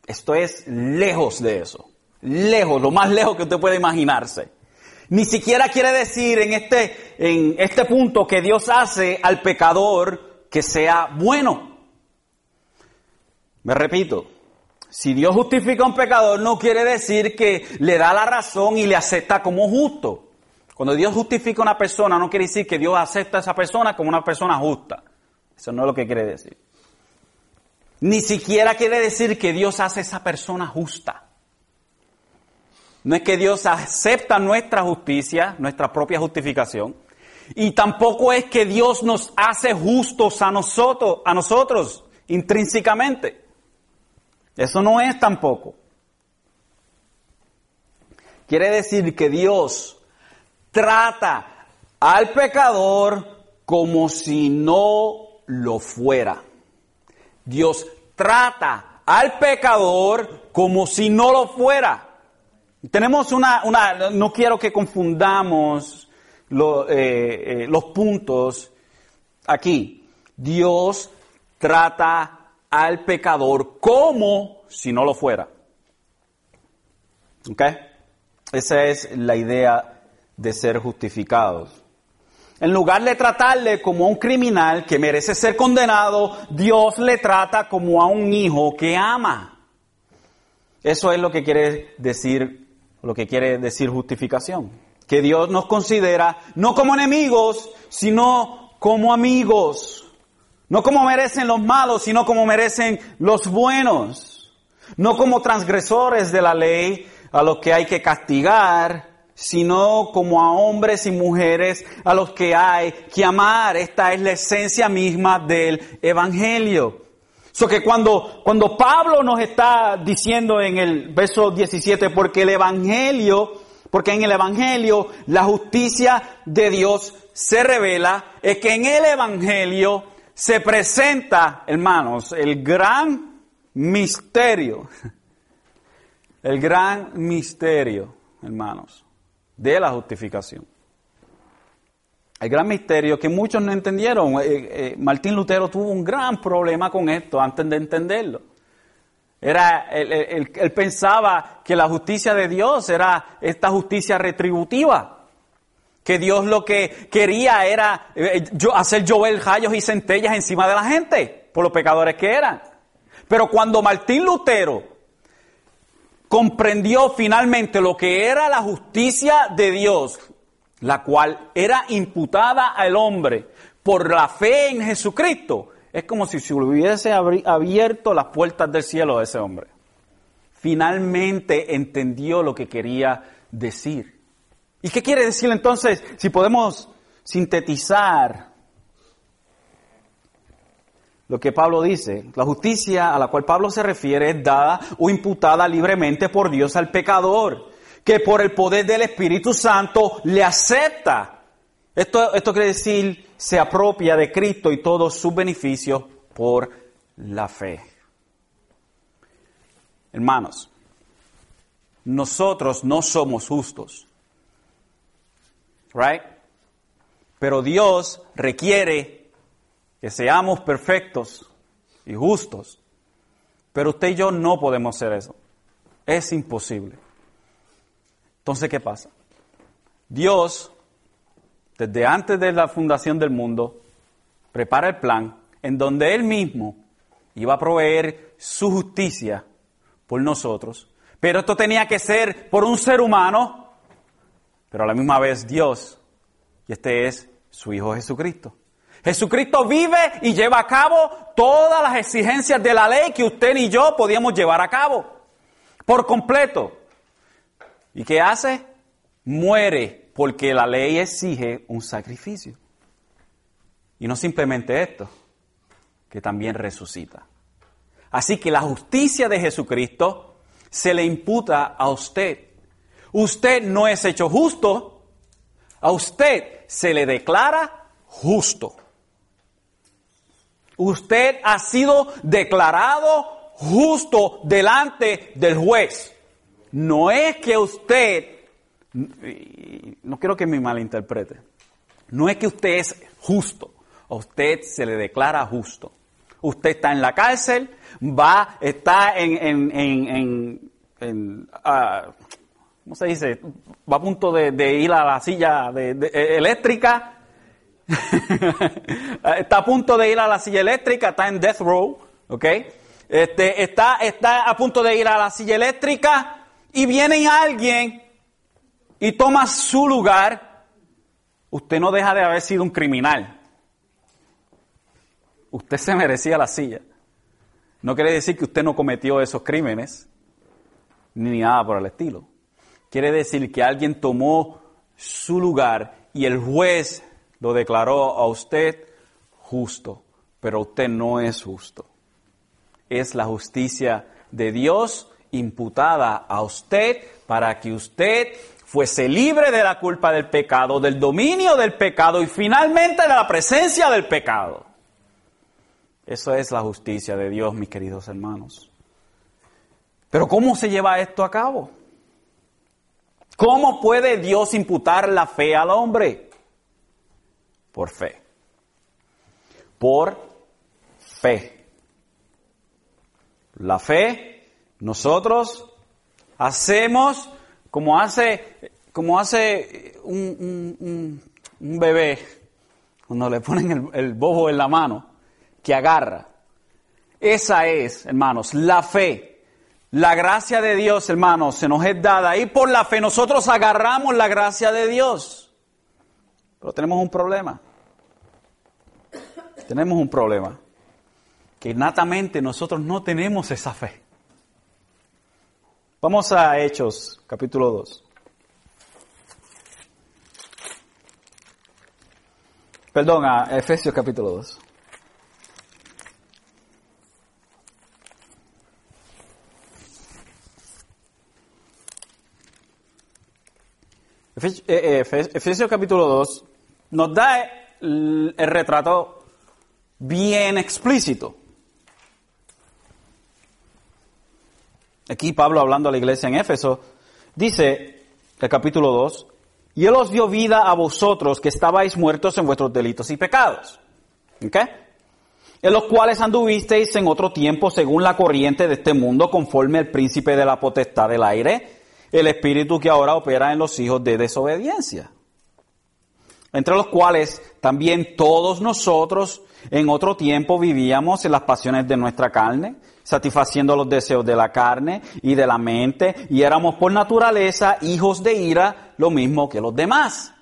Esto es lejos de eso. Lejos, lo más lejos que usted puede imaginarse. Ni siquiera quiere decir en este, en este punto que Dios hace al pecador que sea bueno. Me repito, Si Dios justifica a un pecador, no quiere decir que le da la razón y le acepta como justo. Cuando Dios justifica a una persona, no quiere decir que Dios acepta a esa persona como una persona justa. Eso no es lo que quiere decir. Ni siquiera quiere decir que Dios hace a esa persona justa. No es que Dios acepta nuestra justicia, nuestra propia justificación. Y tampoco es que Dios nos hace justos a nosotros, a nosotros intrínsecamente. Eso no es tampoco. Quiere decir que Dios trata al pecador como si no lo fuera. Dios trata al pecador como si no lo fuera. Tenemos una, una no quiero que confundamos eh, eh, los puntos aquí. Dios trata al pecador como si no lo fuera. ¿Ok? Esa es la idea de ser justificados. En lugar de tratarle como a un criminal que merece ser condenado, Dios le trata como a un hijo que ama. Eso es lo que quiere decir, lo que quiere decir justificación. Que Dios nos considera no como enemigos, sino como amigos. No como merecen los malos, sino como merecen los buenos. No como transgresores de la ley a los que hay que castigar, sino como a hombres y mujeres a los que hay que amar. Esta es la esencia misma del Evangelio. So que cuando, cuando Pablo nos está diciendo en el verso 17, porque el Evangelio, porque en el Evangelio la justicia de Dios se revela, es que en el Evangelio se presenta, hermanos, el gran misterio, <laughs> el gran misterio, hermanos, de la justificación. El gran misterio que muchos no entendieron. Eh, eh, Martín Lutero tuvo un gran problema con esto antes de entenderlo. Era, él, pensaba que la justicia de Dios era esta justicia retributiva. Que Dios lo que quería era eh, hacer llover rayos y centellas encima de la gente por los pecadores que eran. Pero cuando Martín Lutero comprendió finalmente lo que era la justicia de Dios, la cual era imputada al hombre por la fe en Jesucristo, es como si se hubiese abierto las puertas del cielo a ese hombre. Finalmente entendió lo que quería decir. ¿Y qué quiere decir entonces? Si podemos sintetizar lo que Pablo dice, la justicia a la cual Pablo se refiere es dada o imputada libremente por Dios al pecador, que por el poder del Espíritu Santo le acepta. Esto, esto quiere decir, se apropia de Cristo y todos sus beneficios por la fe. Hermanos, nosotros no somos justos. Right? Pero Dios requiere que seamos perfectos y justos. Pero usted y yo no podemos ser eso. Es imposible. Entonces, ¿qué pasa? Dios, desde antes de la fundación del mundo, prepara el plan en donde Él mismo iba a proveer su justicia por nosotros. Pero esto tenía que ser por un ser humano pero a la misma vez Dios, y este es su Hijo Jesucristo. Jesucristo vive y lleva a cabo todas las exigencias de la ley que usted y yo podíamos llevar a cabo, por completo. ¿Y qué hace? Muere porque la ley exige un sacrificio. Y no simplemente esto, que también resucita. Así que la justicia de Jesucristo se le imputa a usted Usted no es hecho justo, a usted se le declara justo. Usted ha sido declarado justo delante del juez. No es que usted, no quiero que me malinterprete, no es que usted es justo, a usted se le declara justo. Usted está en la cárcel, va, está en, en, en, ah, ¿cómo se dice? Va a punto de, ir a la silla eléctrica. <laughs> está a punto de ir a la silla eléctrica, está en death row, ¿ok? este, está, está a punto de ir a la silla eléctrica y viene alguien y toma su lugar, usted no deja de haber sido un criminal. Usted se merecía la silla. No quiere decir que usted no cometió esos crímenes, ni nada por el estilo. Quiere decir que alguien tomó su lugar y el juez lo declaró a usted justo, pero usted no es justo. Es la justicia de Dios imputada a usted para que usted fuese libre de la culpa del pecado, del dominio del pecado y finalmente de la presencia del pecado. Eso es la justicia de Dios, mis queridos hermanos. Pero ¿cómo se lleva esto a cabo? ¿Cómo puede Dios imputar la fe al hombre? Por fe. Por fe. La fe, nosotros hacemos como hace, como hace un, bebé cuando le ponen el, el bobo en la mano, que agarra. Esa es, hermanos, la fe. La gracia de Dios, hermanos, se nos es dada y por la fe nosotros agarramos la gracia de Dios. Pero tenemos un problema. Tenemos un problema. Que innatamente nosotros no tenemos esa fe. Vamos a Hechos, capítulo 2. Perdón, a Efesios capítulo 2. Eh, eh, Efesios capítulo 2 nos da el, retrato bien explícito. Aquí Pablo hablando a la iglesia en Éfeso, dice el capítulo 2, y Él os dio vida a vosotros que estabais muertos en vuestros delitos y pecados. ¿Ok? En los cuales anduvisteis en otro tiempo según la corriente de este mundo, conforme al príncipe de la potestad del aire el espíritu que ahora opera en los hijos de desobediencia, entre los cuales también todos nosotros en otro tiempo vivíamos en las pasiones de nuestra carne, satisfaciendo los deseos de la carne y de la mente, y éramos por naturaleza hijos de ira, lo mismo que los demás.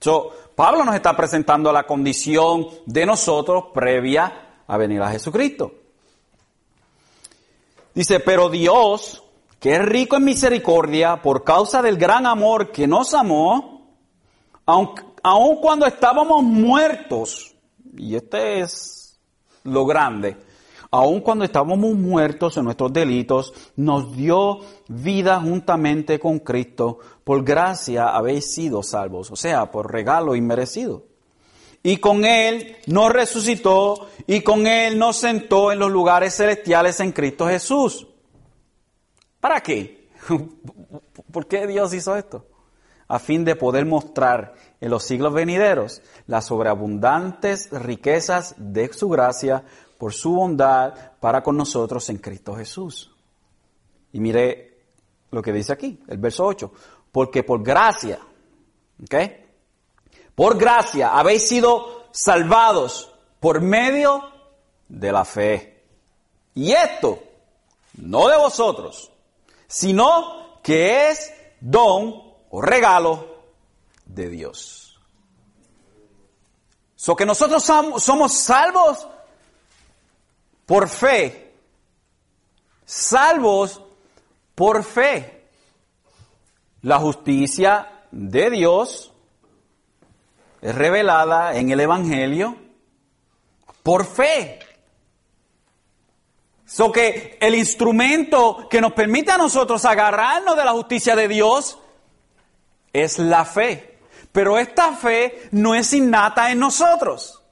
So, Pablo nos está presentando la condición de nosotros previa a venir a Jesucristo. Dice, pero Dios, que es rico en misericordia por causa del gran amor que nos amó, aun, cuando estábamos muertos, y este es lo grande, aun cuando estábamos muertos en nuestros delitos, nos dio vida juntamente con Cristo. Por gracia habéis sido salvos, o sea, por regalo inmerecido. Y con Él nos resucitó y con Él nos sentó en los lugares celestiales en Cristo Jesús ¿Para qué? <laughs> ¿Por qué Dios hizo esto? A fin de poder mostrar en los siglos venideros las sobreabundantes riquezas de su gracia por su bondad para con nosotros en Cristo Jesús. Y mire lo que dice aquí, el verso 8. Porque por gracia, ¿ok? Por gracia habéis sido salvados por medio de la fe. Y esto, no de vosotros, sino que es don o regalo de Dios. So que nosotros somos salvos por fe, salvos por fe. La justicia de Dios es revelada en el Evangelio por fe. So que el instrumento que nos permite a nosotros agarrarnos de la justicia de Dios es la fe. Pero esta fe no es innata en nosotros,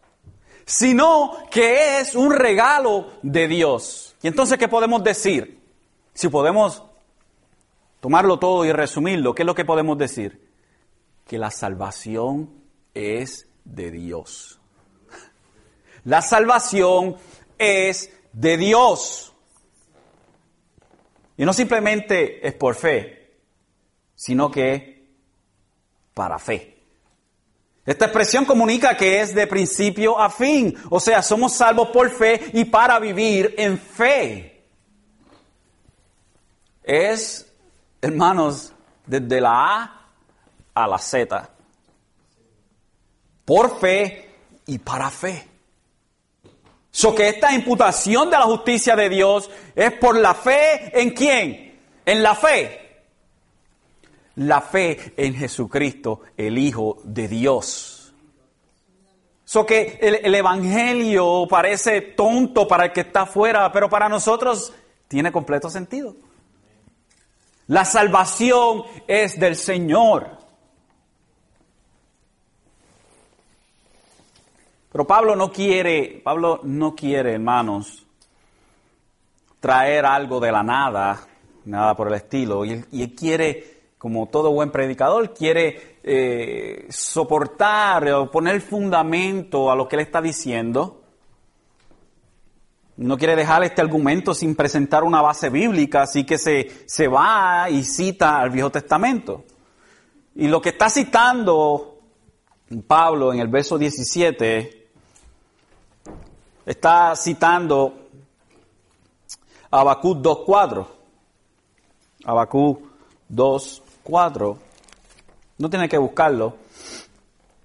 sino que es un regalo de Dios. Y entonces, ¿qué podemos decir? Si podemos tomarlo todo y resumirlo, ¿qué es lo que podemos decir? Que la salvación es de Dios. <laughs> La salvación es de Dios. Y no simplemente es por fe, sino que para fe. Esta expresión comunica que es de principio a fin, o sea, somos salvos por fe y para vivir en fe. Es, hermanos, desde la A a la Z. Por fe y para fe. So que esta imputación de la justicia de Dios es por la fe en quién? En la fe la fe en Jesucristo, el Hijo de Dios. So que el, Evangelio parece tonto para el que está afuera, pero para nosotros tiene completo sentido. La salvación es del Señor. Pero Pablo no quiere, Pablo no quiere, hermanos, traer algo de la nada, nada por el estilo, y y quiere como todo buen predicador, quiere eh, soportar o poner fundamento a lo que él está diciendo. No quiere dejar este argumento sin presentar una base bíblica, así que se, se va y cita al Viejo Testamento. Y lo que está citando Pablo en el verso 17, está citando a Habacuc 2.4. Habacuc 2, 4, no tiene que buscarlo.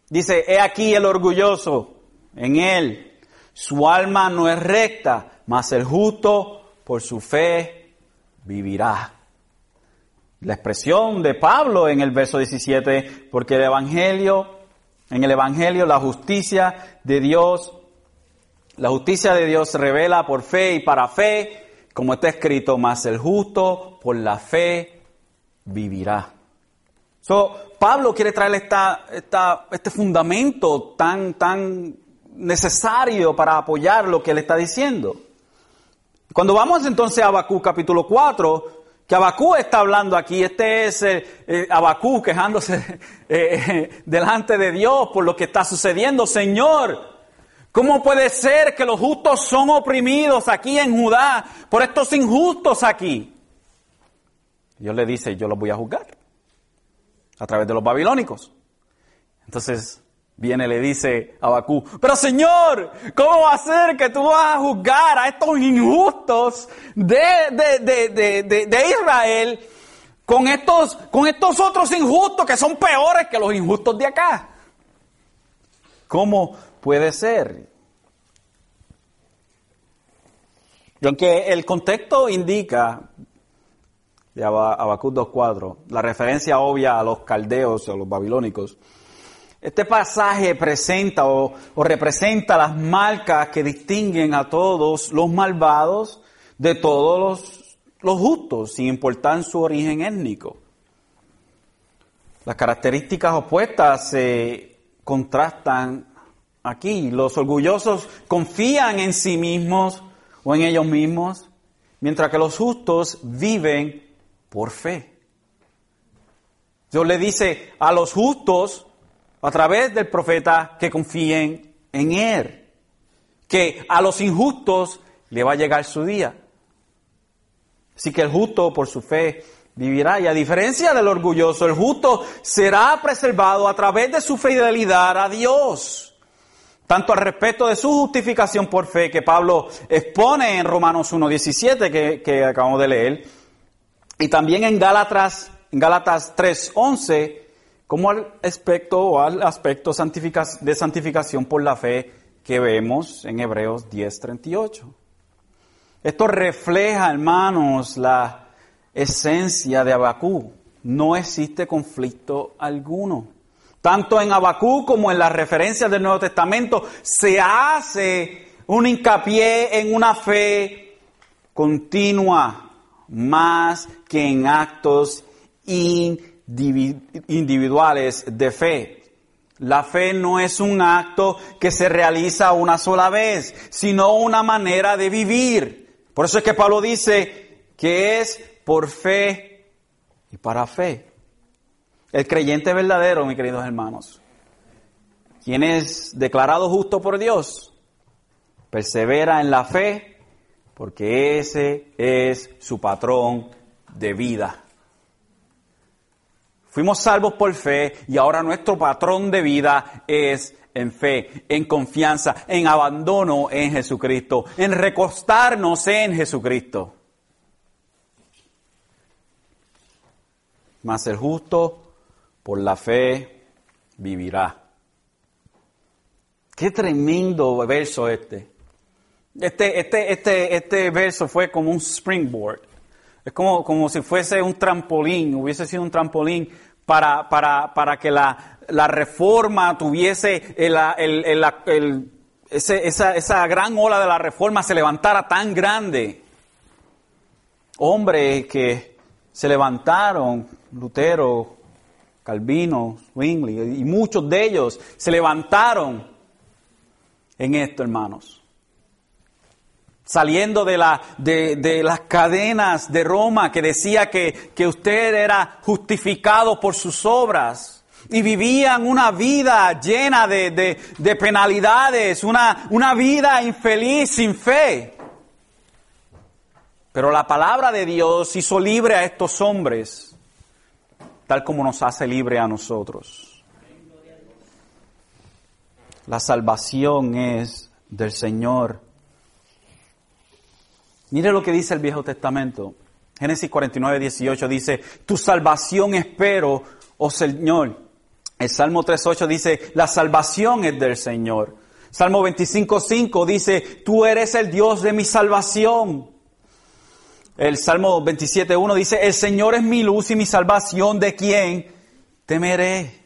Dice, he aquí el orgulloso en él, su alma no es recta, mas el justo por su fe vivirá. La expresión de Pablo en el verso 17, porque el Evangelio, en el Evangelio la justicia de Dios, la justicia de Dios se revela por fe y para fe, como está escrito, mas el justo por la fe vivirá. So, Pablo quiere traer esta, esta, este fundamento tan, tan necesario para apoyar lo que él está diciendo. Cuando vamos entonces a Abacú capítulo 4, que Abacú está hablando aquí, este es eh, Abacú quejándose <laughs> eh, delante de Dios por lo que está sucediendo. Señor, ¿cómo puede ser que los justos son oprimidos aquí en Judá por estos injustos aquí? Dios le dice, yo los voy a juzgar a través de los babilónicos. Entonces viene y le dice a Bakú, pero Señor, ¿cómo va a ser que tú vas a juzgar a estos injustos de, de, Israel con estos, con estos otros injustos que son peores que los injustos de acá? ¿Cómo puede ser? Y aunque el contexto indica de Habacuc 2.4, la referencia obvia a los caldeos o los babilónicos. Este pasaje presenta o, representa las marcas que distinguen a todos los malvados de todos los justos, sin importar su origen étnico. Las características opuestas se contrastan aquí. Los orgullosos confían en sí mismos o en ellos mismos, mientras que los justos viven por fe. Dios le dice a los justos, a través del profeta, que confíen en Él. Que a los injustos le va a llegar su día. Así que el justo por su fe vivirá. Y a diferencia del orgulloso, el justo será preservado a través de su fidelidad a Dios. Tanto al respecto de su justificación por fe que Pablo expone en Romanos 1.17 que, que acabamos de leer, y también en Gálatas, en Gálatas 3:11, como al aspecto o al aspecto de santificación por la fe que vemos en Hebreos 10:38. Esto refleja, hermanos, la esencia de Abacú. No existe conflicto alguno. Tanto en Abacú como en las referencias del Nuevo Testamento se hace un hincapié en una fe continua, más que en actos individuales de fe. La fe no es un acto que se realiza una sola vez, sino una manera de vivir. Por eso es que Pablo dice que es por fe y para fe. El creyente verdadero, mis queridos hermanos, quien es declarado justo por Dios, persevera en la fe porque ese es su patrón de vida. Fuimos salvos por fe y ahora nuestro patrón de vida es en fe, en confianza, en abandono en Jesucristo, en recostarnos en Jesucristo. Mas el justo por la fe vivirá. Qué tremendo verso este. Este, este, este, este verso fue como un springboard. Es como, como si fuese un trampolín, hubiese sido un trampolín para, para, para que la, la reforma tuviese el, el, el, ese, esa, esa gran ola de la reforma se levantara tan grande. Hombres que se levantaron, Lutero, Calvino, Zwingli, y muchos de ellos se levantaron en esto, hermanos saliendo de, la, de, las cadenas de Roma que decía que, que usted era justificado por sus obras y vivían una vida llena de, de, penalidades, una, una vida infeliz sin fe. Pero la palabra de Dios hizo libre a estos hombres, tal como nos hace libre a nosotros. La salvación es del Señor Mire lo que dice el Viejo Testamento. Génesis 49, 18 dice, tu salvación espero, oh Señor. El Salmo 3.8 dice, la salvación es del Señor. Salmo 25.5 dice, tú eres el Dios de mi salvación. El Salmo 27.1 dice, el Señor es mi luz y mi salvación, ¿de quién temeré?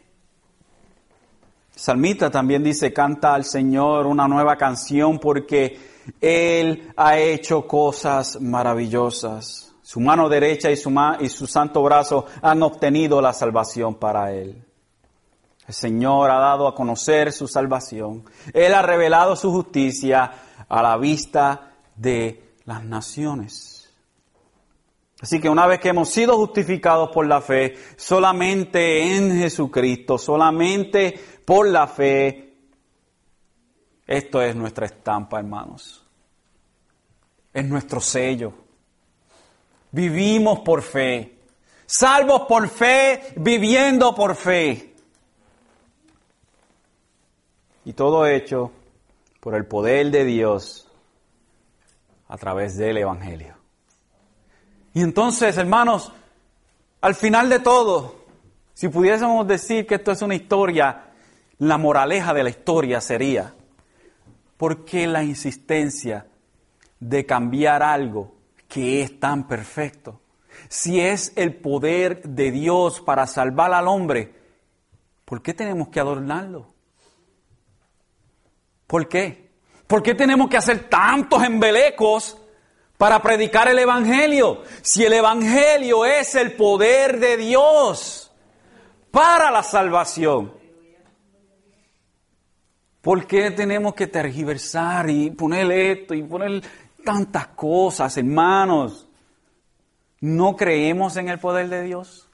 Salmita también dice, canta al Señor una nueva canción porque él ha hecho cosas maravillosas. Su mano derecha y su, y su santo brazo han obtenido la salvación para él. El Señor ha dado a conocer su salvación. Él ha revelado su justicia a la vista de las naciones. Así que una vez que hemos sido justificados por la fe, solamente en Jesucristo, solamente por la fe, esto es nuestra estampa, hermanos. Es nuestro sello. Vivimos por fe. Salvos por fe, viviendo por fe. Y todo hecho por el poder de Dios a través del Evangelio. Y entonces, hermanos, al final de todo, si pudiésemos decir que esto es una historia, la moraleja de la historia sería, ¿Por qué la insistencia de cambiar algo que es tan perfecto? Si es el poder de Dios para salvar al hombre, ¿por qué tenemos que adornarlo? ¿Por qué? ¿Por qué tenemos que hacer tantos embelecos para predicar el Evangelio? Si el Evangelio es el poder de Dios para la salvación. ¿Por qué tenemos que tergiversar y poner esto y poner tantas cosas, hermanos? ¿No creemos en el poder de Dios?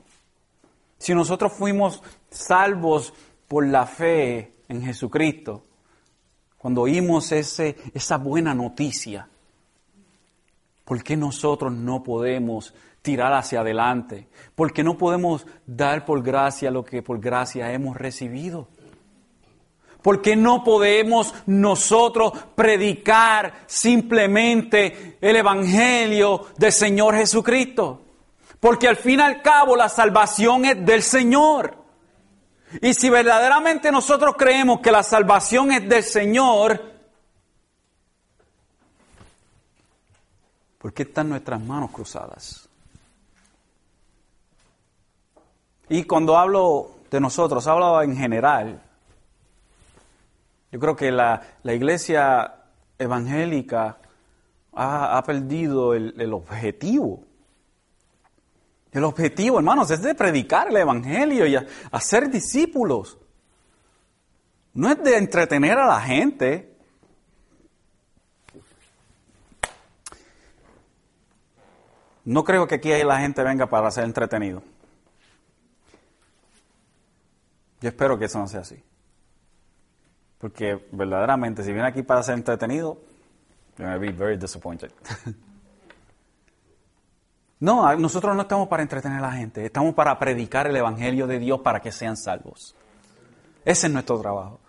Si nosotros fuimos salvos por la fe en Jesucristo, cuando oímos ese, esa buena noticia, ¿por qué nosotros no podemos tirar hacia adelante? ¿Por qué no podemos dar por gracia lo que por gracia hemos recibido? Porque no podemos nosotros predicar simplemente el Evangelio del Señor Jesucristo. Porque al fin y al cabo la salvación es del Señor. Y si verdaderamente nosotros creemos que la salvación es del Señor, ¿por qué están nuestras manos cruzadas? Y cuando hablo de nosotros, hablo en general. Yo creo que la, iglesia evangélica ha, perdido el, objetivo. El objetivo, hermanos, es de predicar el Evangelio y hacer discípulos. No es de entretener a la gente. No creo que aquí la gente venga para ser entretenido. Yo espero que eso no sea así. Porque verdaderamente, si viene aquí para ser entretenido, very disappointed. <laughs> No, nosotros no estamos para entretener a la gente, estamos para predicar el Evangelio de Dios para que sean salvos. Ese es nuestro trabajo.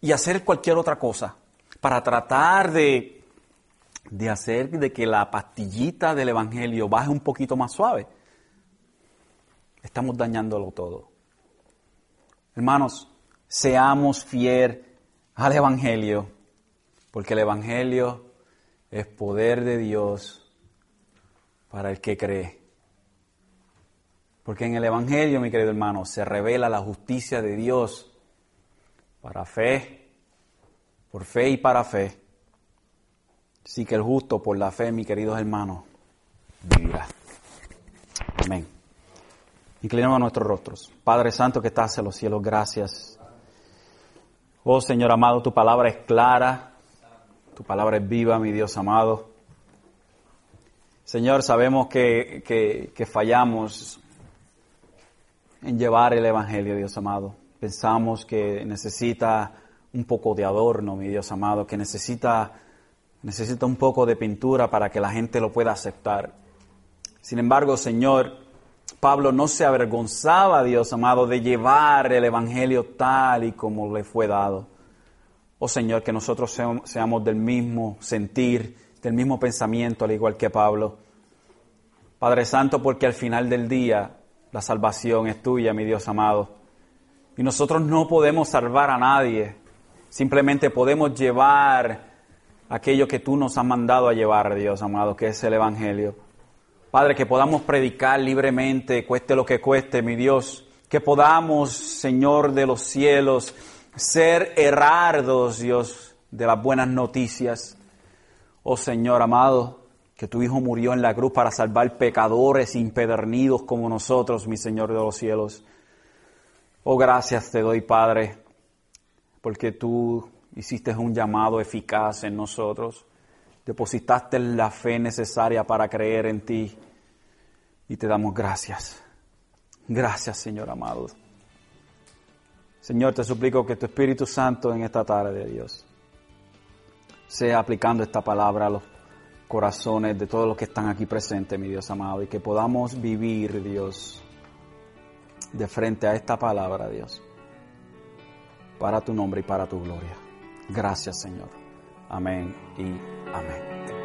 Y hacer cualquier otra cosa para tratar de, de hacer de que la pastillita del Evangelio baje un poquito más suave, estamos dañándolo todo. Hermanos, seamos fieles al Evangelio, porque el Evangelio es poder de Dios para el que cree. Porque en el Evangelio, mi querido hermano, se revela la justicia de Dios para fe, por fe y para fe. Así que el justo por la fe, mi queridos hermanos, vivirá. Amén. Inclinamos nuestros rostros. Padre Santo que estás en los cielos, gracias. Oh Señor amado, tu palabra es clara, tu palabra es viva, mi Dios amado. Señor, sabemos que, que, fallamos en llevar el Evangelio, Dios amado. Pensamos que necesita un poco de adorno, mi Dios amado, que necesita, necesita un poco de pintura para que la gente lo pueda aceptar. Sin embargo, Señor, Pablo no se avergonzaba, Dios amado, de llevar el Evangelio tal y como le fue dado. Oh Señor, que nosotros seamos del mismo sentir, del mismo pensamiento, al igual que Pablo. Padre Santo, porque al final del día la salvación es tuya, mi Dios amado. Y nosotros no podemos salvar a nadie, simplemente podemos llevar aquello que tú nos has mandado a llevar, Dios amado, que es el Evangelio. Padre, que podamos predicar libremente, cueste lo que cueste, mi Dios, que podamos, Señor de los cielos, ser herardos, Dios, de las buenas noticias. Oh Señor amado, que tu Hijo murió en la cruz para salvar pecadores impedernidos como nosotros, mi Señor de los cielos. Oh, gracias te doy, Padre, porque tú hiciste un llamado eficaz en nosotros, depositaste la fe necesaria para creer en ti y te damos gracias. Gracias, Señor amado. Señor, te suplico que tu Espíritu Santo en esta tarde, Dios, sea aplicando esta palabra a los corazones de todos los que están aquí presentes, mi Dios amado, y que podamos vivir, Dios, de frente a esta palabra, Dios, para tu nombre y para tu gloria. Gracias, Señor. Amén y amén.